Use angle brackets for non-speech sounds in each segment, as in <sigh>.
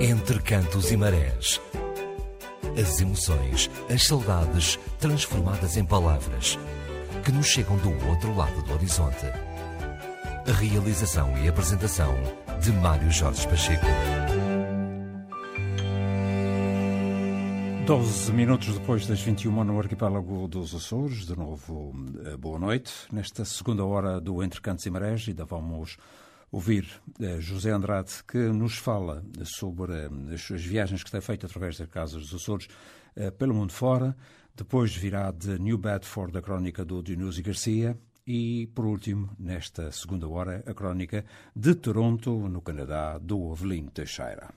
Entre cantos e marés. As emoções, as saudades transformadas em palavras que nos chegam do outro lado do horizonte. A realização e apresentação de Mário Jorge Pacheco. 12 minutos depois das 21 no arquipélago dos Açores, de novo, eh, boa noite. Nesta segunda hora do Entre Cantos e Marés, ainda vamos ouvir eh, José Andrade, que nos fala sobre eh, as suas viagens que tem feito através das Casas dos Açores pelo mundo fora. Depois virá de New Bedford a crónica do Dionísio Garcia. E, por último, nesta segunda hora, a crónica de Toronto, no Canadá, do Avelino Teixeira.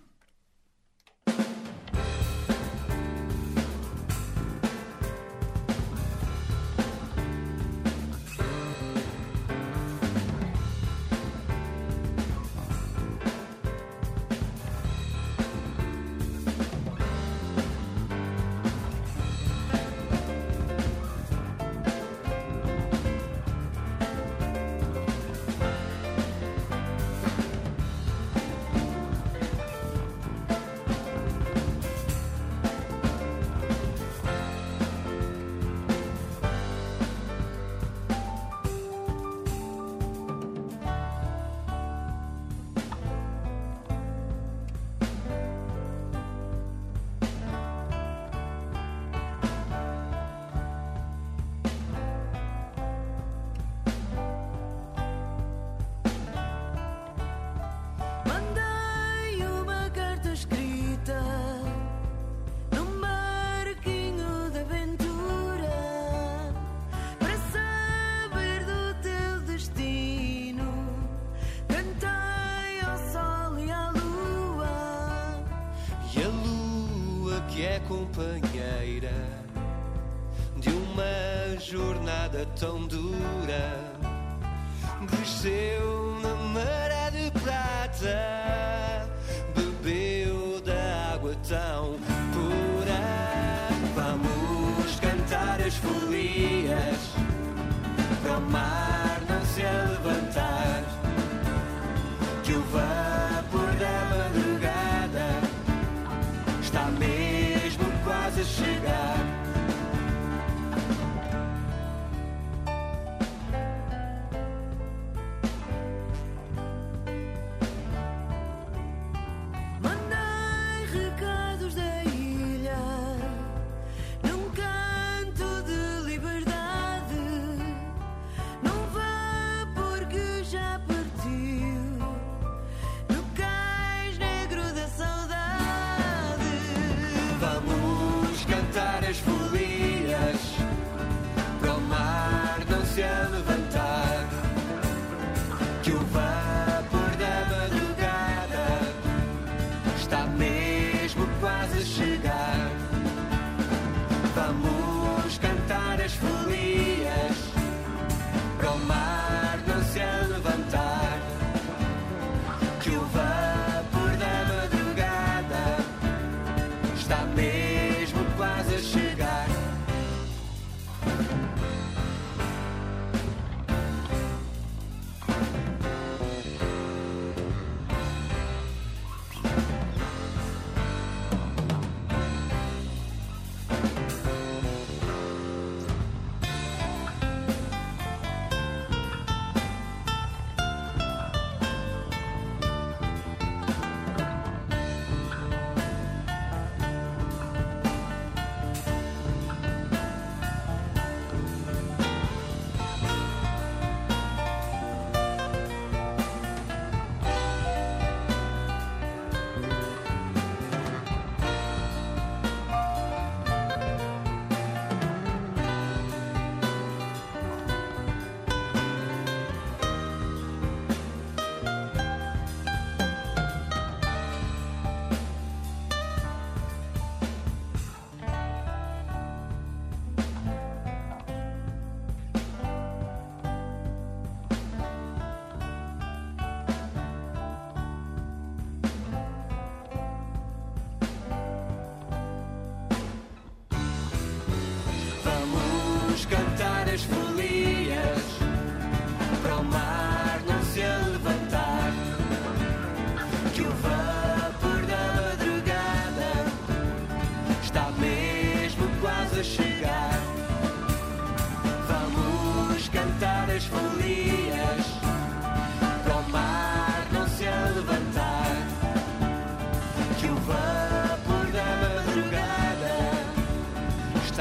Cantar as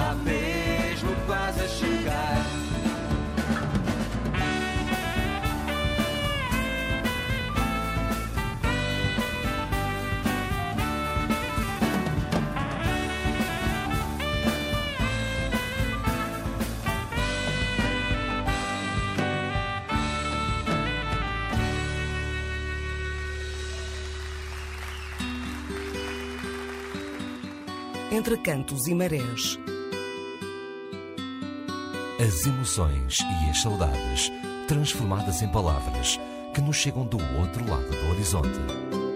está mesmo quase a chegar. entre cantos e marés. As emoções e as saudades transformadas em palavras que nos chegam do outro lado do horizonte.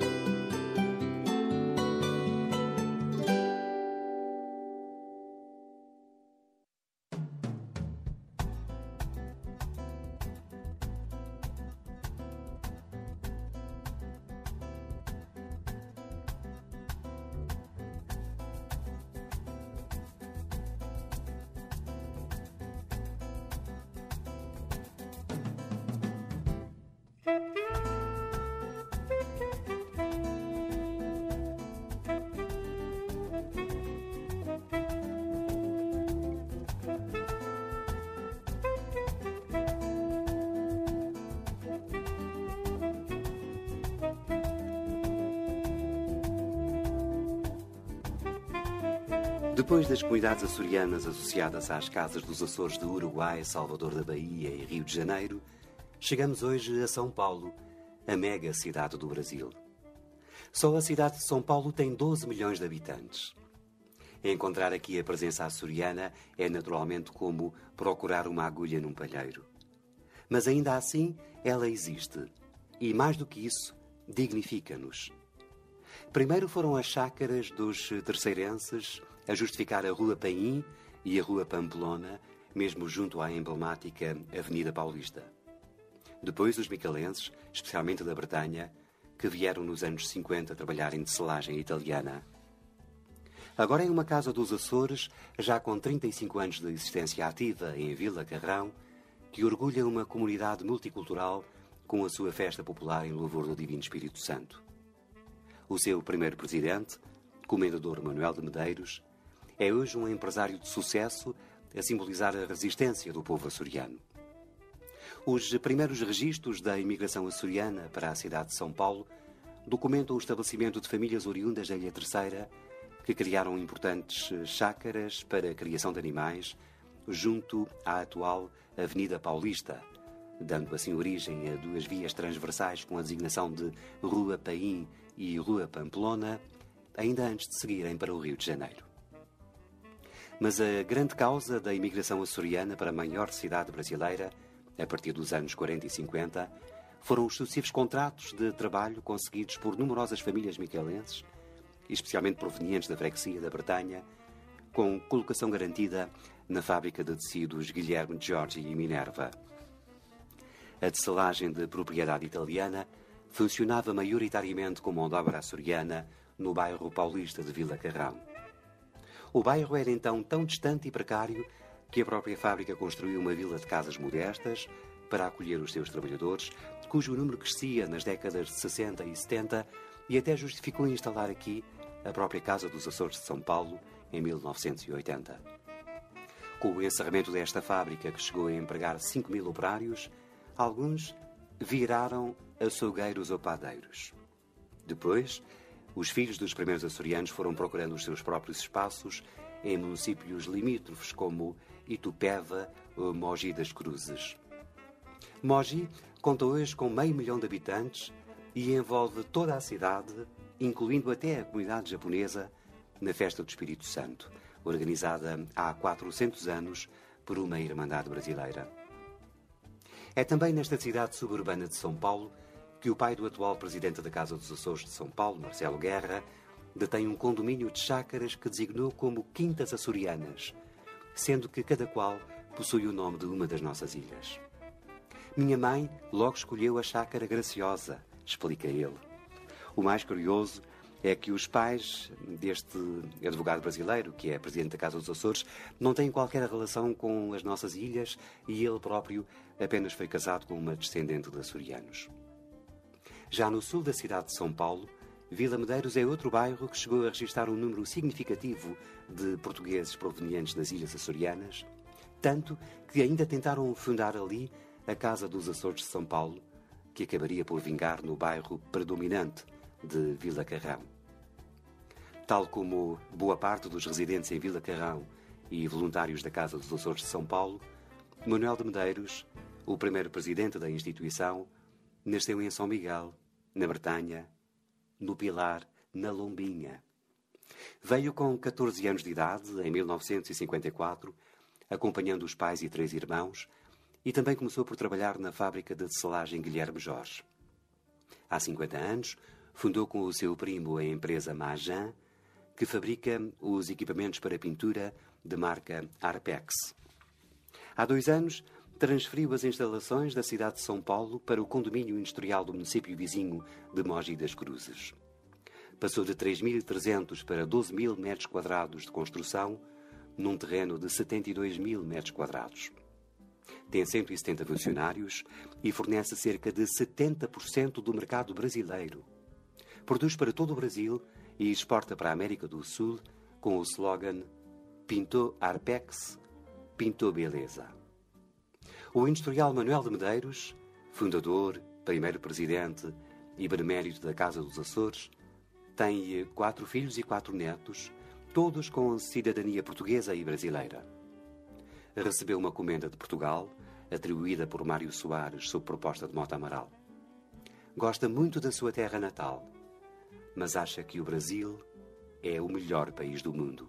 Açorianas associadas às casas dos Açores de Uruguai, Salvador da Bahia e Rio de Janeiro, chegamos hoje a São Paulo, a mega cidade do Brasil. Só a cidade de São Paulo tem 12 milhões de habitantes. Encontrar aqui a presença açoriana é naturalmente como procurar uma agulha num palheiro. Mas ainda assim, ela existe. E mais do que isso, dignifica-nos. Primeiro foram as chácaras dos terceirenses a justificar a Rua Paim e a Rua Pamplona, mesmo junto à emblemática Avenida Paulista. Depois os micalenses, especialmente da Bretanha, que vieram nos anos 50 trabalhar em tecelagem italiana. Agora em uma casa dos Açores, já com 35 anos de existência ativa em Vila Carrão, que orgulha uma comunidade multicultural com a sua festa popular em louvor do Divino Espírito Santo. O seu primeiro presidente, Comendador Manuel de Medeiros, é hoje um empresário de sucesso a simbolizar a resistência do povo açoriano. Os primeiros registros da imigração açoriana para a cidade de São Paulo documentam o estabelecimento de famílias oriundas da Ilha Terceira que criaram importantes chácaras para a criação de animais junto à atual Avenida Paulista, dando assim origem a duas vias transversais com a designação de Rua Paim e Rua Pamplona, ainda antes de seguirem para o Rio de Janeiro. Mas a grande causa da imigração açoriana para a maior cidade brasileira, a partir dos anos 40 e 50, foram os sucessivos contratos de trabalho conseguidos por numerosas famílias miquelenses, especialmente provenientes da freguesia da Bretanha, com colocação garantida na fábrica de tecidos Guilherme Giorgi e Minerva. A tecelagem de propriedade italiana funcionava maioritariamente com mão de obra açoriana no bairro paulista de Vila Carrão. O bairro era então tão distante e precário que a própria fábrica construiu uma vila de casas modestas para acolher os seus trabalhadores, cujo número crescia nas décadas de 60 e 70 e até justificou instalar aqui a própria Casa dos Açores de São Paulo em 1980. Com o encerramento desta fábrica, que chegou a empregar 5 mil operários, alguns viraram açougueiros ou padeiros. Depois, os filhos dos primeiros açorianos foram procurando os seus próprios espaços em municípios limítrofes como Itupeva ou Mogi das Cruzes. Mogi conta hoje com meio milhão de habitantes e envolve toda a cidade, incluindo até a comunidade japonesa, na Festa do Espírito Santo, organizada há 400 anos por uma Irmandade brasileira. É também nesta cidade suburbana de São Paulo que o pai do atual presidente da Casa dos Açores de São Paulo, Marcelo Guerra, detém um condomínio de chácaras que designou como Quintas Açorianas, sendo que cada qual possui o nome de uma das nossas ilhas. Minha mãe logo escolheu a chácara Graciosa, explica ele. O mais curioso é que os pais deste advogado brasileiro, que é presidente da Casa dos Açores, não têm qualquer relação com as nossas ilhas e ele próprio apenas foi casado com uma descendente de açorianos. Já no sul da cidade de São Paulo, Vila Medeiros é outro bairro que chegou a registrar um número significativo de portugueses provenientes das Ilhas Açorianas, tanto que ainda tentaram fundar ali a Casa dos Açores de São Paulo, que acabaria por vingar no bairro predominante de Vila Carrão. Tal como boa parte dos residentes em Vila Carrão e voluntários da Casa dos Açores de São Paulo, Manuel de Medeiros, o primeiro presidente da instituição, nasceu em São Miguel, na Bretanha, no Pilar, na Lombinha. Veio com 14 anos de idade, em 1954, acompanhando os pais e três irmãos, e também começou por trabalhar na fábrica de selagem Guilherme Jorge. Há 50 anos, fundou com o seu primo a empresa Majan, que fabrica os equipamentos para pintura de marca Arpex. Há dois anos, transferiu as instalações da cidade de São Paulo para o condomínio industrial do município vizinho de Mogi das Cruzes. Passou de 3.300 para 12 mil metros quadrados de construção, num terreno de 72 mil metros quadrados. Tem 170 funcionários e fornece cerca de 70% do mercado brasileiro. Produz para todo o Brasil e exporta para a América do Sul com o slogan Pintou Arpex, Pintou Beleza. O industrial Manuel de Medeiros, fundador, primeiro presidente e benemérito da Casa dos Açores, tem quatro filhos e quatro netos, todos com cidadania portuguesa e brasileira. Recebeu uma comenda de Portugal, atribuída por Mário Soares sob proposta de Mota Amaral. Gosta muito da sua terra natal, mas acha que o Brasil é o melhor país do mundo.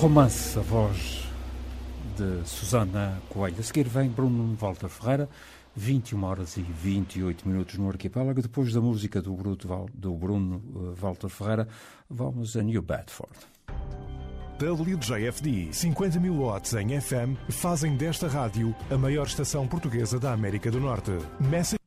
Romance, a voz de Susana Coelho. A seguir vem Bruno Walter Ferreira, 21 horas e 28 minutos no arquipélago. Depois da música do, Bruto, do Bruno eh, Walter Ferreira, vamos a New Bedford. WJFD 50 mil watts em FM fazem desta rádio a maior estação portuguesa da América do Norte. Message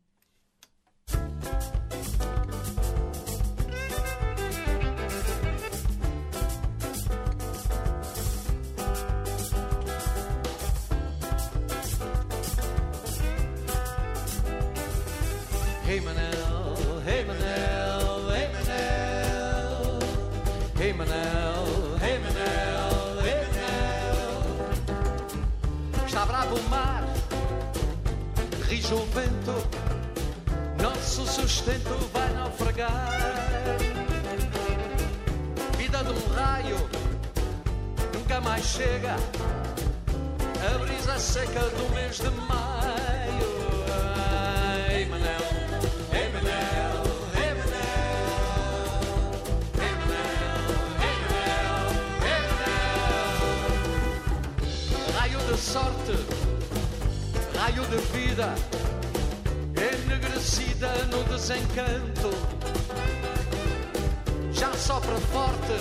já sopra forte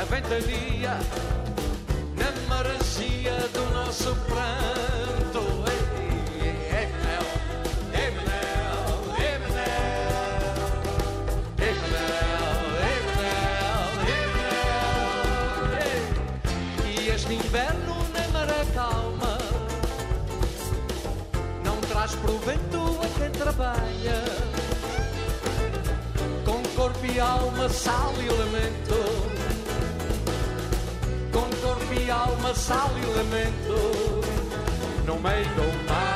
a ventania na maresia do nosso pranto. Ei, ei, meu, ei, meu, ei, meu. E este inverno na maré calma não traz provento a quem trabalha mi alma sal e lamento. Com dor, minha alma sal e lamento. No meio do mar.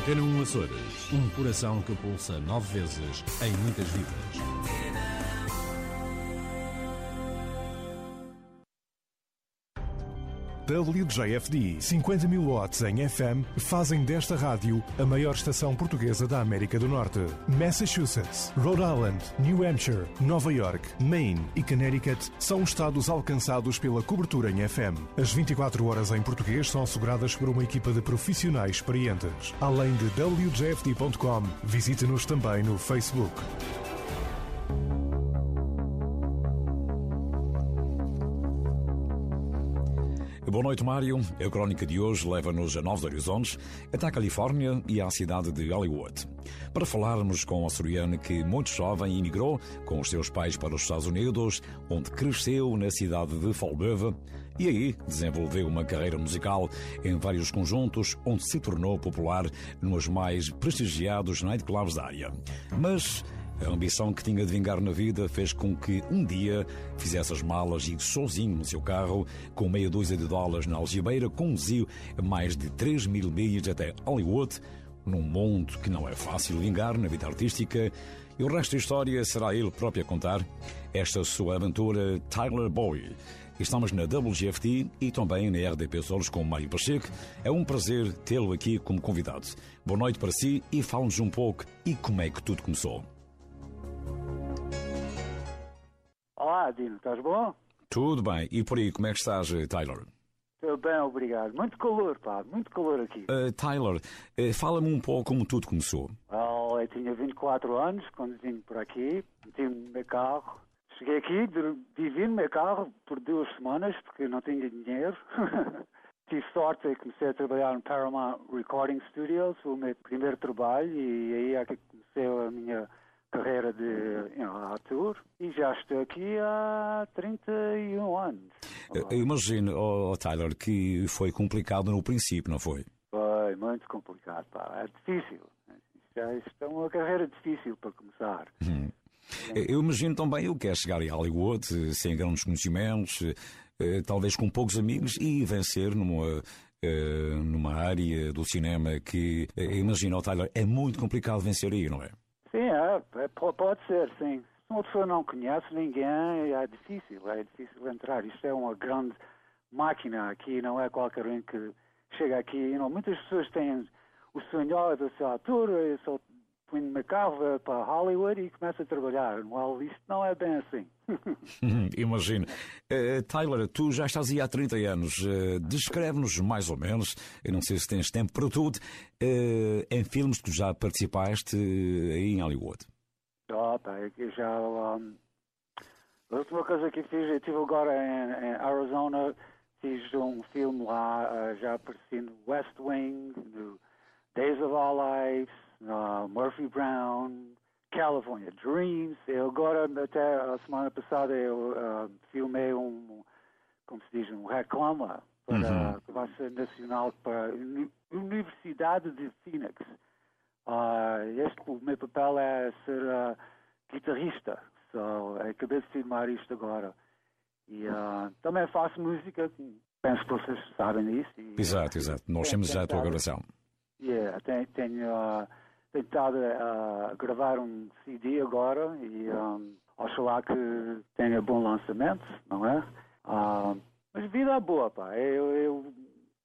Antena 1 Açores. Um coração que pulsa nove vezes em muitas vidas. WJFD 50 mil watts em FM fazem desta rádio a maior estação portuguesa da América do Norte. Massachusetts, Rhode Island, New Hampshire, Nova York, Maine e Connecticut são estados alcançados pela cobertura em FM. As 24 horas em português são asseguradas por uma equipa de profissionais experientes. Além de WJFD.com, visite-nos também no Facebook. Boa noite, Mário. A crónica de hoje leva-nos a Novos Horizontes, até a Califórnia e à cidade de Hollywood. Para falarmos com a Soriana que, muito jovem, emigrou com os seus pais para os Estados Unidos, onde cresceu na cidade de Fall River, e aí desenvolveu uma carreira musical em vários conjuntos, onde se tornou popular nos mais prestigiados nightclubs da área. Mas a ambição que tinha de vingar na vida fez com que um dia fizesse as malas e sozinho no seu carro, com meia dúzia de dólares na algibeira, conduziu mais de 3 mil milhas até Hollywood, num mundo que não é fácil vingar na vida artística, e o resto da história será ele próprio a contar. Esta sua aventura, Tyler Bowie. Estamos na WGFT e também na RDP Solos com Mário Pacheco. É um prazer tê-lo aqui como convidado. Boa noite para si e fale-nos um pouco e como é que tudo começou. Olá, Dino, estás bom? Tudo bem. E por aí, como é que estás, Tyler? Estou bem, obrigado. Muito calor, pá, muito calor aqui. Uh, Tyler, uh, fala-me um pouco como tudo começou. Well, eu tinha 24 anos quando vim por aqui, meti-me no meu carro. Cheguei aqui, vivi no meu carro por duas semanas porque não tinha dinheiro. <laughs> Tive sorte e comecei a trabalhar no Paramount Recording Studios, o meu primeiro trabalho e aí é que comecei a minha carreira de ator e já estou aqui há 31 anos. Eu imagino, oh, Tyler, que foi complicado no princípio, não foi? Foi muito complicado, pá. É difícil. Já isto é uma carreira difícil para começar. Hum. Eu imagino também o que é chegar em Hollywood sem grandes conhecimentos, talvez com poucos amigos e vencer numa, numa área do cinema que, imagina, oh, Tyler, é muito complicado vencer aí, não é? Sim, é, é, pode ser, sim. Se uma pessoa não conhece ninguém, é difícil, é difícil entrar. Isto é uma grande máquina aqui, não é qualquer um que chega aqui. Know, muitas pessoas têm o sonho ator, eu só põe meu carro para Hollywood e começa a trabalhar. Well, isto não é bem assim. <laughs> Imagino. Uh, Tyler, tu já estás aí há 30 anos. Uh, Descreve-nos mais ou menos, eu não sei se tens tempo para tudo, uh, em filmes que tu já participaste aí em Hollywood. Ah, tá, eu já. Um, a última coisa que fiz, eu estive agora em, em, Arizona, fiz um filme lá, já apareci no West Wing, no Days of Our Lives uh, Murphy Brown, California Dreams. Eu agora, até a semana passada, eu uh, filmei um, como se diz, um reclama para uhum. a Classe Nacional para a Universidade de Phoenix. Uh, este, o meu papel é ser uh, guitarrista. So, acabei de filmar isto agora. E uh, também faço música, penso que vocês sabem disso. E, exato, exato. Nós temos já a tua gravação. Yeah, tenho, tenho uh, tentado uh, gravar um CD agora e um, oxalá que tenha bom lançamento, não é? Uh, mas vida é boa, pá. Eu, eu,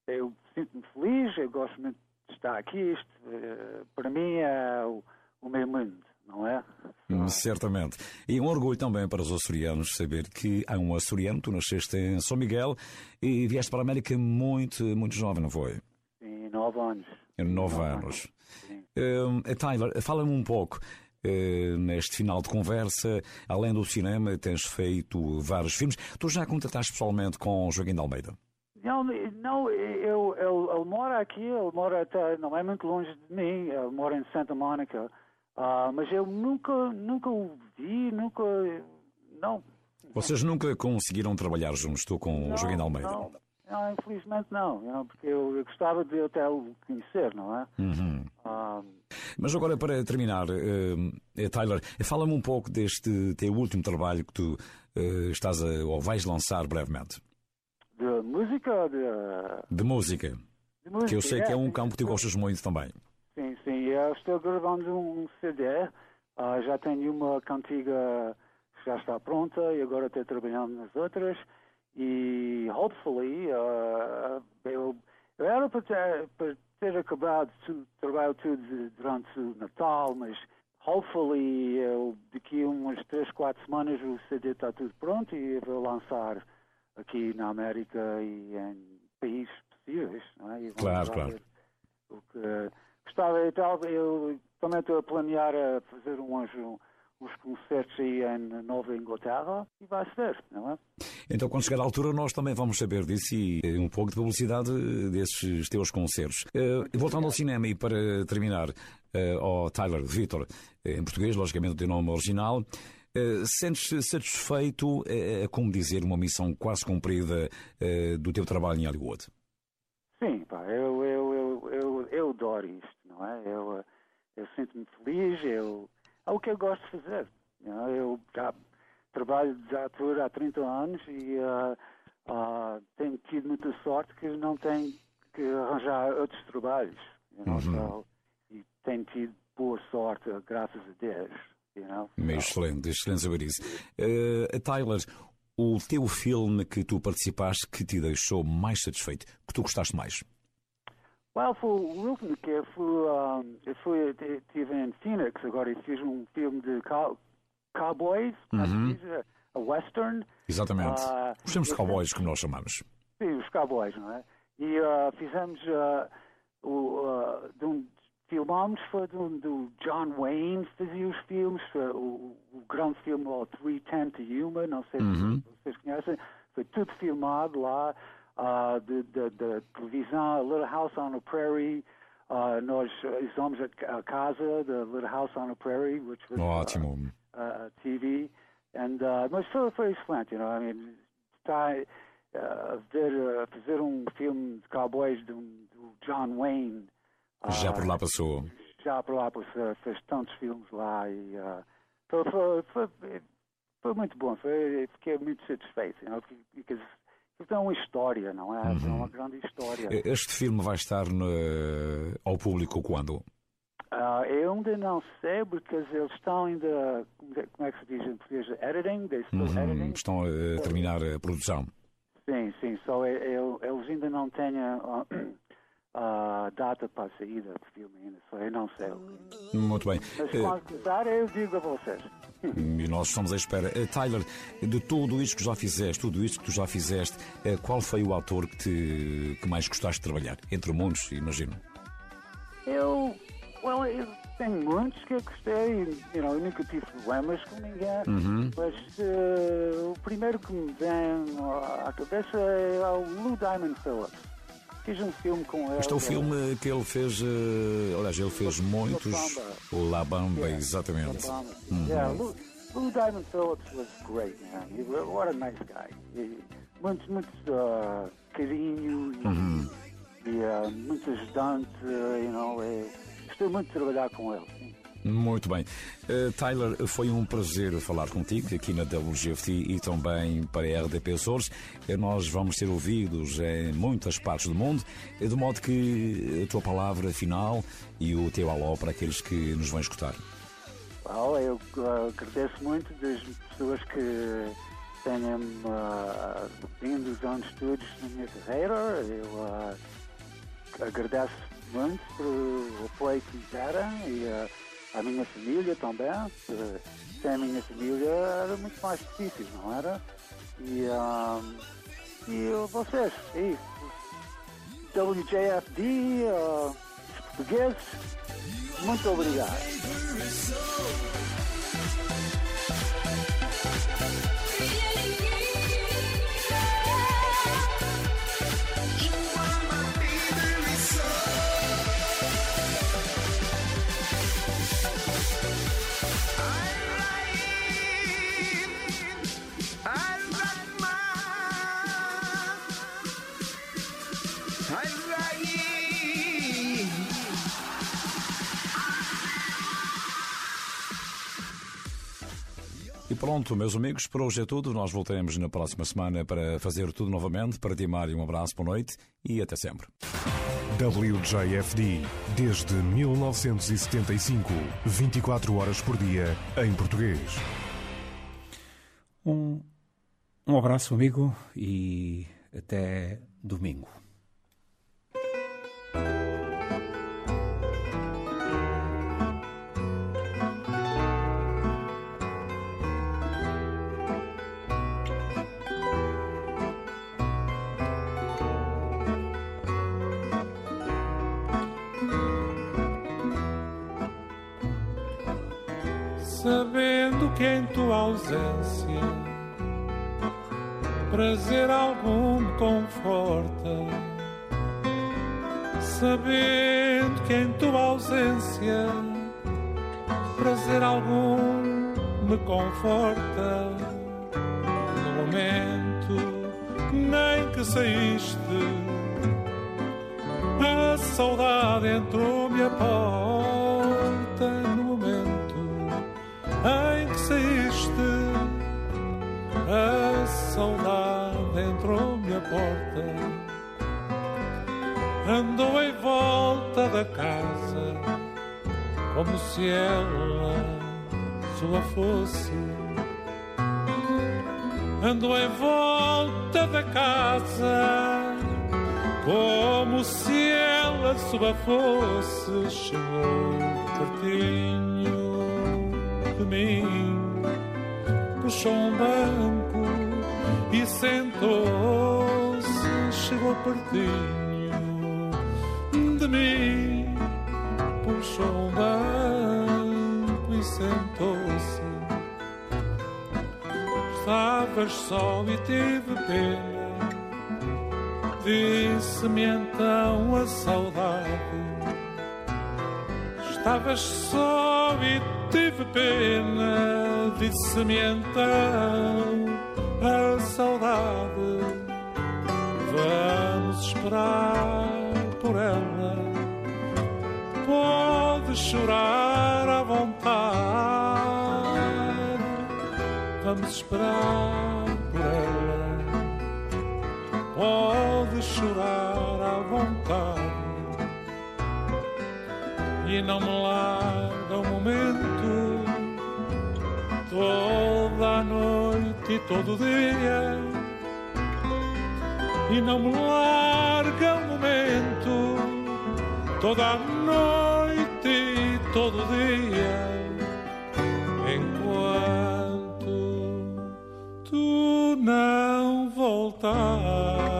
eu sinto-me feliz, eu gosto muito de estar aqui. Isto, uh, para mim, é o, o meu mundo. Não é? Hum, certamente. E um orgulho também para os açorianos saber que há um açoriano, tu nasceste em São Miguel e vieste para a América muito, muito jovem, não foi? Sim, nove anos. Nove, nove anos. anos. Uh, Tyler, fala-me um pouco. Uh, neste final de conversa, além do cinema, tens feito vários filmes. Tu já contataste pessoalmente com Joaquim de Almeida? Não, não eu, eu, ele mora aqui, ele mora até, não é muito longe de mim, ele mora em Santa Mônica, uh, mas eu nunca, nunca o vi, nunca, não. Vocês nunca conseguiram trabalhar juntos, tu com o Joaquim de Almeida? Não, não, infelizmente não, porque eu, eu, gostava de até o conhecer, não é? Uhum. Mas agora, para terminar, uh, Tyler, fala-me um pouco deste teu último trabalho que tu uh, estás a, ou vais lançar brevemente. De música ou de. De música. de música? Que eu sei que é um sim, campo que tu gostas muito também. Sim, sim. Eu estou gravando um CD. ah, já tenho uma cantiga que já está pronta e agora estou trabalhando nas outras. E, hopefully, ah, eu, eu era para ter, para ter acabado o trabalho tudo durante o Natal, mas, hopefully, eu, daqui umas 3, 4 semanas o CD está tudo pronto e eu vou lançar aqui na América e em países possíveis. Não é? Claro, claro. o que gostava e tal. Eu também estou a planear a fazer uns, uns concertos aí em Nova Inglaterra e vai ser, não é? Então, quando chegar à altura, nós também vamos saber disso e eh, um pouco de publicidade desses teus concertos. Eh, voltando ao cinema e para terminar, eh, ao Tyler, Victor, eh, em português, logicamente o teu nome original, eh, sentes-te satisfeito, eh, é como dizer, uma missão quase cumprida eh, do teu trabalho em Hollywood? Sim, pá, eu, eu, eu, eu, eu adoro isto, não é? Eu, eh, eu sinto-me feliz, eu, é o que eu gosto de fazer. Eu já trabalho de ator há 30 anos e ah, ah, tenho tido muita sorte que não tenho que arranjar outros trabalhos. you know, so, e tenho tido boa sorte, graças a Deus. You know? Excelente, excelente saber isso. Eh, Tyler, o teu filme que tu participaste que te deixou mais satisfeito, que tu gostaste mais? Well, foi o eu fui, um, eu fui, estive em Phoenix agora e fiz um filme de cow- cowboys, Uhum. se diz? a western. Exatamente. Ah, Os filmes de cowboys, como nós chamamos. Sim, os cowboys, não é? E ah, fizemos ah, o, ah, de um, filmámos foi do, do John Wayne fazia os filmes, o, o grande filme o 310 to Yuma, não sei Uhum. se vocês conhecem, foi tudo filmado lá, de, de televisão, Little House on the Prairie, ah, nós usamos a, casa da Little House on the Prairie, which was ah, Ótimo. uh, TV, and uh, mas foi, foi excelente, you know, I mean, está uh, a ver, uh, fazer um filme de cowboys do, do John Wayne. uh, Já por lá passou. Já por lá passou, fez tantos filmes lá e uh, foi, foi, foi, foi muito bom, foi, fiquei muito satisfeito, you know, porque porque é uma história, não é? É uma grande história. Este filme vai estar no- ao público quando? Ah, eu ainda não sei, porque eles estão ainda, como é que se diz em português, editing, still Uhum, editing. Estão a terminar a produção. Sim, sim, só é- eu- eles ainda não têm a, data para a saída do filme ainda, só eu não sei. Muito bem. Mas Eh, quando começar, eu digo a vocês. <laughs> E nós estamos à espera. Eh, Tyler, de tudo isto que já fizeste, tudo isto que tu já fizeste, eh, qual foi o ator que, te, que mais gostaste de trabalhar? Entre muitos, imagino. Eu, well, eu tenho muitos que eu gostei, you know, eu nunca tive problemas com ninguém, Uhum. mas eh, o primeiro que me vem à cabeça é o Lou Diamond Phillips. Fiz um filme com ele. Este é o filme que ele fez, eh, aliás, ele fez muitos. O La Bamba, Yeah. exatamente. Obama. Uhum. Yeah, Lou, Lou Diamond Phillips was great, man. He, what a nice guy. He, muito, muito uh, carinho e, Uhum. e uh, muito ajudante, uh, you know. eh, gostei muito de trabalhar com ele. sim. Muito bem. Eh, Tyler, foi um prazer falar contigo aqui na WGFT e também para a RDP Açores. Eh, Nós vamos ser ouvidos em muitas partes do mundo, eh, de modo que a tua palavra final e o teu alô para aqueles que nos vão escutar. Well, eu uh, agradeço muito das pessoas que tenham uh, vindo os anos todos na minha carreira. Eu uh, agradeço muito pelo apoio que me deram e uh, a minha família também. que Sem a minha família era muito mais difícil, não era? E, um, e vocês, WJFD, uh, os portugueses, muito obrigado. Pronto, meus amigos, por hoje é tudo. Nós voltaremos na próxima semana para fazer tudo novamente. Para ti, Mário, um abraço, boa noite e até sempre. WJFD, desde 1975, 24 horas por dia, em português. Um, um abraço, amigo, e até domingo. Sabendo que em tua ausência prazer algum me conforta, no momento nem que saíste, a saudade entrou-me a porta. No momento em que saíste, a saudade entrou-me a porta, andou em volta da casa, como se ela sua fosse. Andou em volta da casa, como se ela sua fosse. Chegou pertinho de mim, puxou um banco e sentou-se. Chegou pertinho mim, puxou um banco e sentou-se. Estavas só e tive pena, disse-me então a saudade. Estavas só e tive pena, disse-me então a saudade. Vamos esperar por ela, pode chorar à vontade. Vamos esperar por ela, pode chorar à vontade e não me larga o momento toda a noite e todo o dia e não me larga o momento toda noite e todo dia enquanto tu não voltares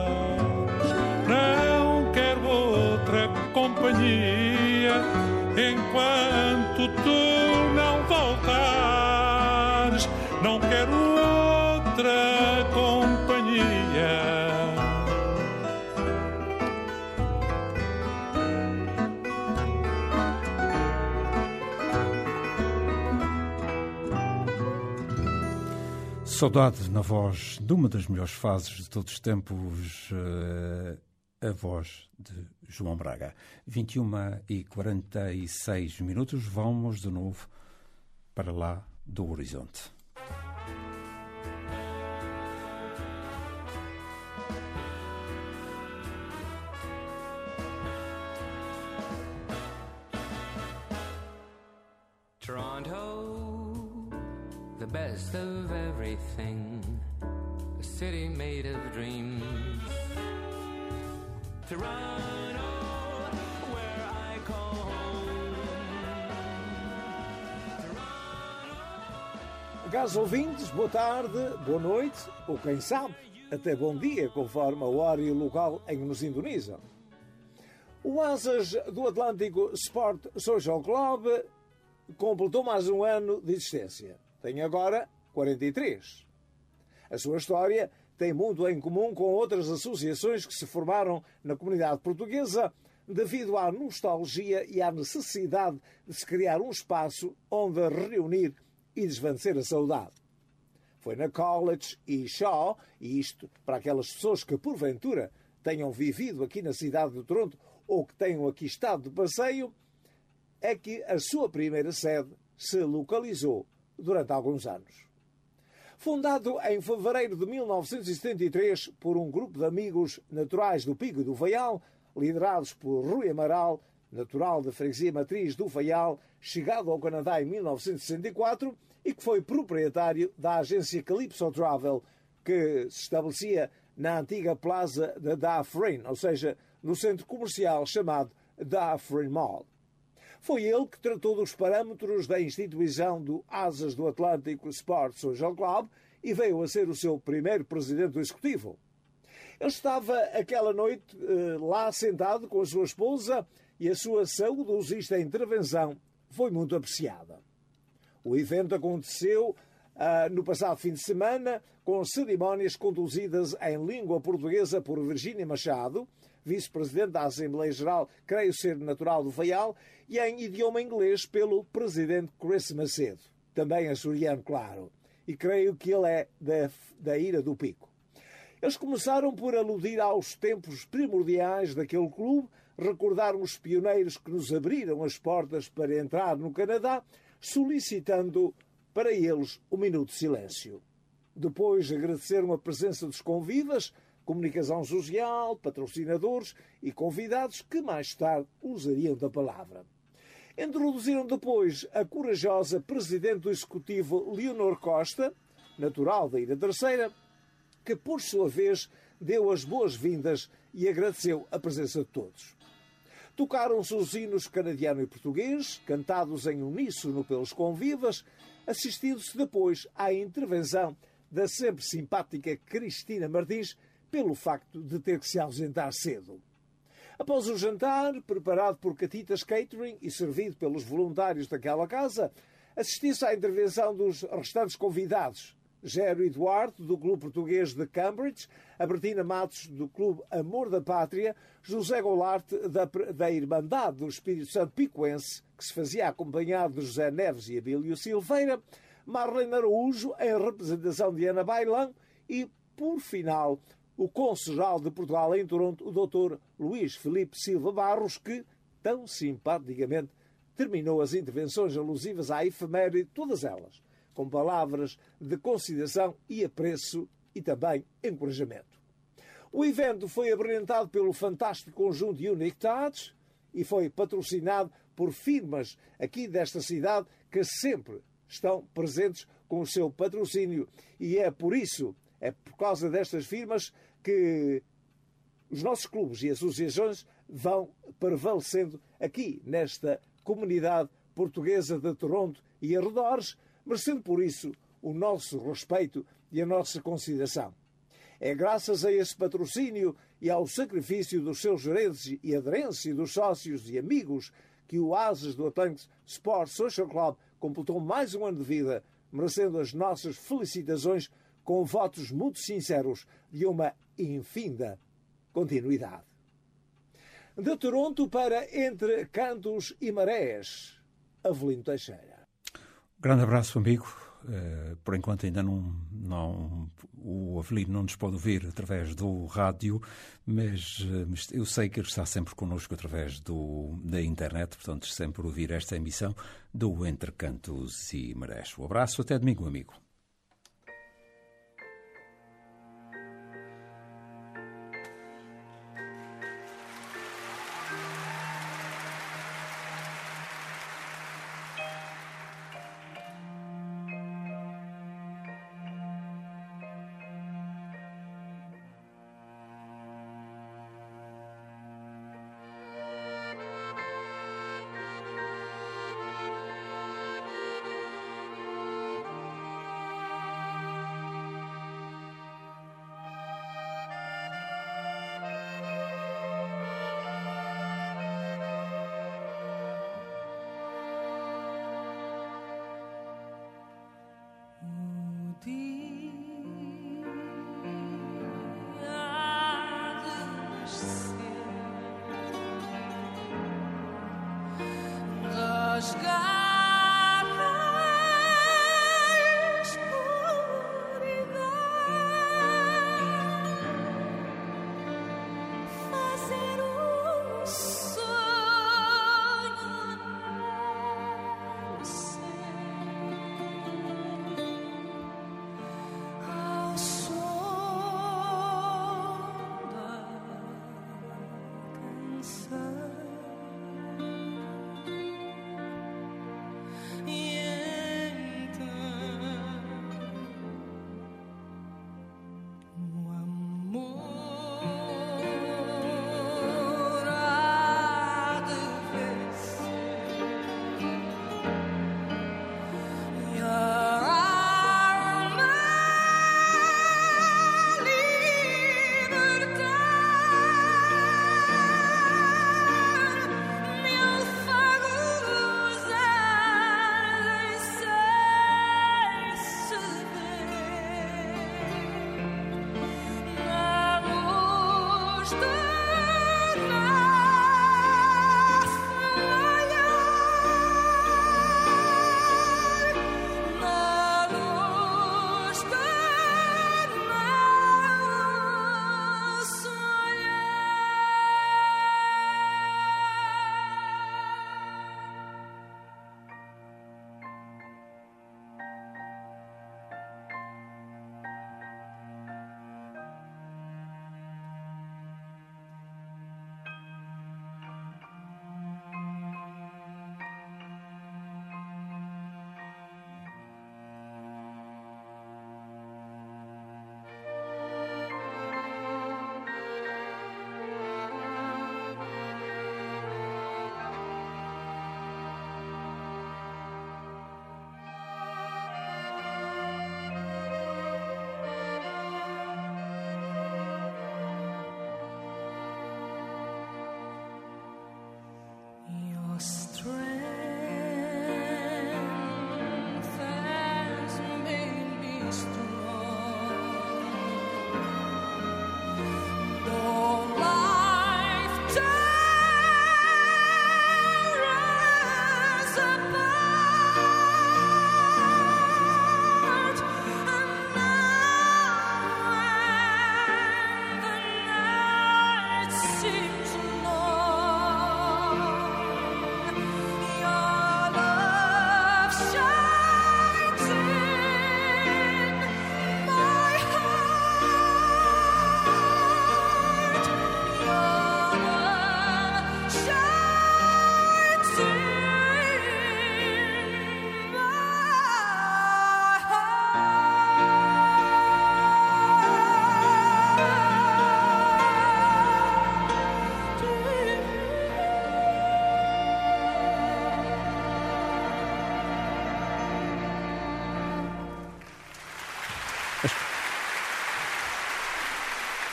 Saudade na voz de uma das melhores fases de todos os tempos, eh, a voz de João Braga. 21 e 46 minutos, vamos de novo para lá do horizonte. The best of everything, a city made of dreams. Toronto, where I call home. Caros ouvintes, boa tarde, boa noite, ou quem sabe, até bom dia, conforme a hora e o local em que nos sintonizam. O Asas do Atlântico Sport Social Club completou mais um ano de existência. Tem agora 43. A sua história tem muito em comum com outras associações que se formaram na comunidade portuguesa devido à nostalgia e à necessidade de se criar um espaço onde reunir e desvannecer a saudade. Foi na College e Shaw, e isto para aquelas pessoas que porventura tenham vivido aqui na cidade de Toronto ou que tenham aqui estado de passeio, é que a sua primeira sede se localizou durante alguns anos. Fundado em fevereiro de 1973 por um grupo de amigos naturais do Pico e do Vaial, liderados por Rui Amaral, natural da freguesia matriz do Vaial, chegado ao Canadá em 1964 e que foi proprietário da agência Calypso Travel, que se estabelecia na antiga plaza da Dufferin, ou seja, no centro comercial chamado Dufferin Mall. Foi ele que tratou dos parâmetros da instituição do Asas do Atlântico Sports Social Club e veio a ser o seu primeiro presidente do executivo. Ele estava aquela noite eh, lá sentado com a sua esposa e a sua saudosista intervenção foi muito apreciada. O evento aconteceu uh, no passado fim de semana com cerimónias conduzidas em língua portuguesa por Virgínia Machado, vice-presidente da Assembleia Geral, creio ser natural do Faial, e em idioma inglês pelo presidente Chris Macedo, também açoriano, claro, e creio que ele é da, da Ira do Pico. Eles começaram por aludir aos tempos primordiais daquele clube, recordaram os pioneiros que nos abriram as portas para entrar no Canadá, solicitando para eles um minuto de silêncio. Depois agradeceram a presença dos convidas, comunicação social, patrocinadores e convidados que mais tarde usariam da palavra. Introduziram depois a corajosa presidente do Executivo Leonor Costa, natural da Ilha Terceira, que por sua vez deu as boas-vindas e agradeceu a presença de todos. Tocaram-se os hinos canadiano e português, cantados em uníssono pelos convivas, assistindo-se depois à intervenção da sempre simpática Cristina Martins pelo facto de ter que se ausentar cedo. Após o jantar, preparado por Catitas Catering e servido pelos voluntários daquela casa, assistiu-se à intervenção dos restantes convidados, Gério Eduardo, do Clube Português de Cambridge, Abertina Matos, do Clube Amor da Pátria, José Goulart, da, da Irmandade do Espírito Santo Picuense, que se fazia acompanhado de José Neves e Abílio Silveira, Marlene Araújo, em representação de Ana Bailão, e, por final, o Cônsul-Geral de Portugal em Toronto, o Dr. Luís Felipe Silva Barros, que, tão simpaticamente, terminou as intervenções alusivas à efeméride, todas elas, com palavras de consideração e apreço e também encorajamento. O evento foi apresentado pelo fantástico conjunto Unique Touch e foi patrocinado por firmas aqui desta cidade que sempre estão presentes com o seu patrocínio e é por isso, é por causa destas firmas que os nossos clubes e associações vão prevalecendo aqui nesta comunidade portuguesa de Toronto e arredores, merecendo por isso o nosso respeito e a nossa consideração. É graças a esse patrocínio e ao sacrifício dos seus gerentes e aderência dos sócios e amigos que o Asas do Atlantic Sports Social Club completou mais um ano de vida, merecendo as nossas felicitações com votos muito sinceros de uma infinda continuidade. De Toronto para Entre Cantos e Marés, Avelino Teixeira. Grande abraço, amigo. Uh, por enquanto ainda não, não o Avelino não nos pode ouvir através do rádio, mas uh, eu sei que ele está sempre connosco através do, da internet, portanto sempre ouvir esta emissão do Entre Cantos e Marés. Um abraço, até domingo, amigo.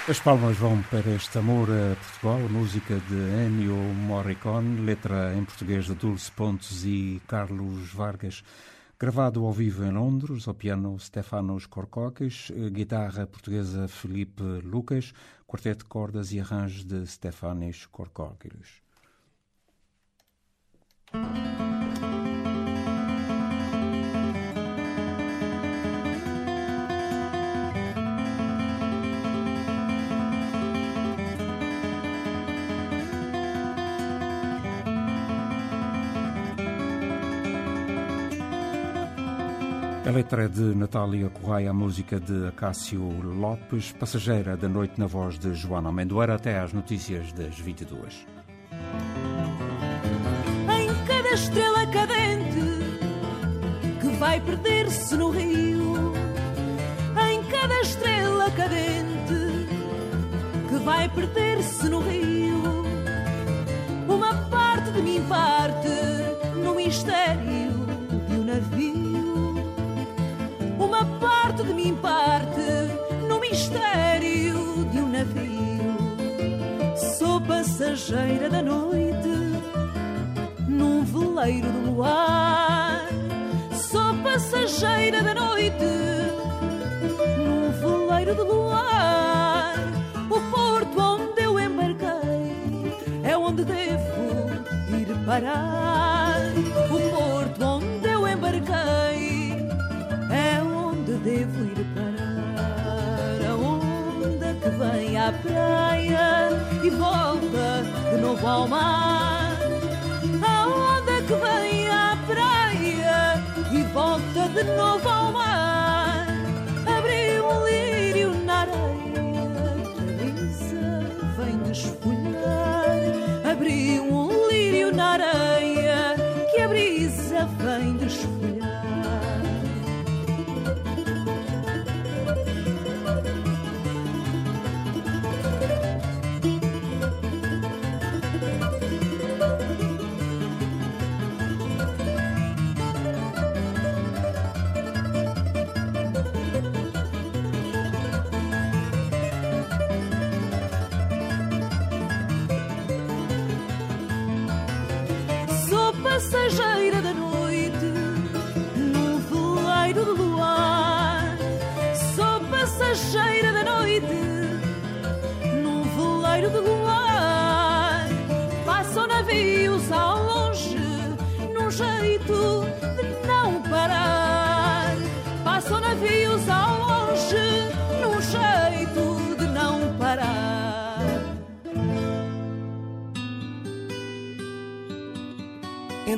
As palmas vão para este amor a Portugal, música de Ennio Morricone, letra em português de Dulce Pontes e Carlos Vargas, gravado ao vivo em Londres, ao piano Stefanos Korkokis, guitarra portuguesa Felipe Lucas, quarteto de cordas e arranjos de Stefanis Korkokis. A letra é de Natália Correia, a música de Acácio Lopes, passageira da noite na voz de Joana Amendoeira, até às notícias das 22. Em cada estrela cadente que vai perder-se no rio, em cada estrela cadente que vai perder-se no rio, uma parte de mim parte passageira da noite num veleiro de luar. Sou passageira da noite num veleiro de luar. O porto onde eu embarquei é onde devo ir parar. O porto onde eu embarquei é onde devo ir parar. A onda que vem à praia e volta novo ao mar. A onda que vem à praia e volta de novo ao mar. Abriu um lírio na areia que a brisa vem desfolhar. Abriu um